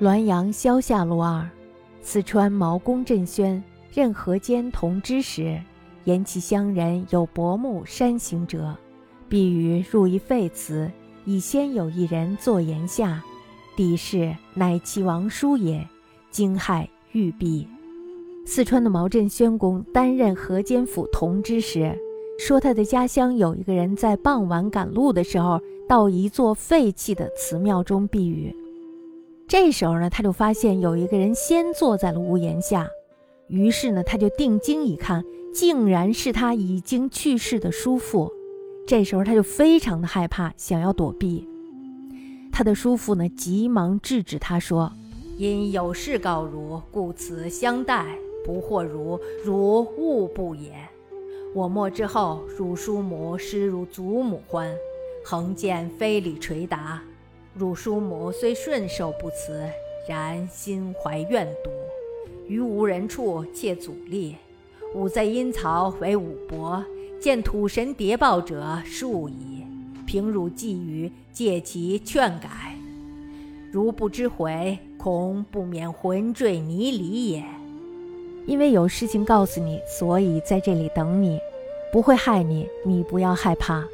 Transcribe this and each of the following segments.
滦阳萧下路二，四川毛公振轩任河间同知时，言其乡人有薄暮山行者，必于入一废祠，以先有一人坐檐下，帝视乃其王叔也，惊骇欲毙。四川的毛振轩公担任河间府同知时，说他的家乡有一个人在傍晚赶路的时候，到一座废弃的祠庙中避雨。这时候呢，他就发现有一个人先坐在了屋檐下，于是呢，他就定睛一看，竟然是他已经去世的叔父。这时候他就非常的害怕，想要躲避。他的叔父呢，急忙制止他说：“因有事告汝，故此相待，不惑汝，汝勿不也。我没之后，汝叔母失如祖母欢，横见非礼垂答。”汝叔母虽顺受不辞，然心怀怨毒，于无人处切阻力。吾在阴曹为武伯，见土神谍报者数矣。凭汝寄语，借其劝改。如不知悔，恐不免魂坠泥里也。因为有事情告诉你，所以在这里等你，不会害你，你不要害怕。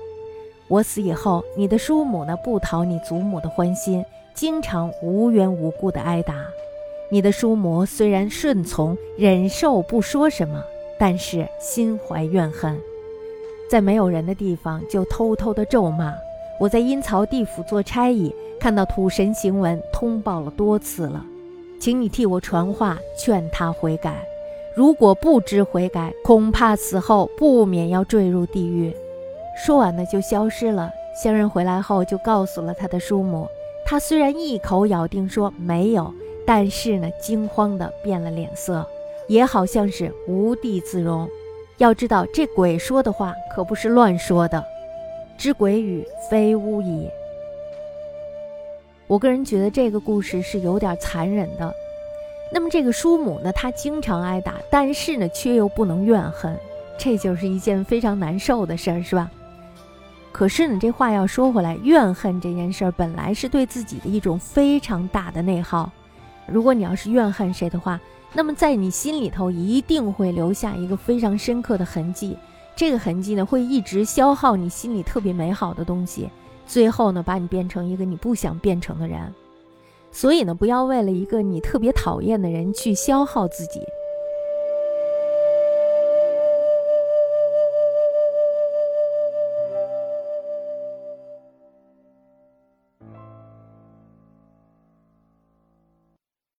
我死以后，你的叔母呢不讨你祖母的欢心，经常无缘无故的挨打。你的叔母虽然顺从忍受，不说什么，但是心怀怨恨，在没有人的地方就偷偷的咒骂。我在阴曹地府做差役，看到土神行文，通报了多次了，请你替我传话，劝他悔改。如果不知悔改，恐怕死后不免要坠入地狱。说完呢，就消失了。乡人回来后，就告诉了他的叔母。他虽然一口咬定说没有，但是呢，惊慌的变了脸色，也好像是无地自容。要知道，这鬼说的话可不是乱说的，知鬼语非巫矣。我个人觉得这个故事是有点残忍的。那么这个叔母呢，她经常挨打，但是呢，却又不能怨恨，这就是一件非常难受的事儿，是吧？可是呢，这话要说回来，怨恨这件事儿本来是对自己的一种非常大的内耗。如果你要是怨恨谁的话，那么在你心里头一定会留下一个非常深刻的痕迹。这个痕迹呢，会一直消耗你心里特别美好的东西，最后呢，把你变成一个你不想变成的人。所以呢，不要为了一个你特别讨厌的人去消耗自己，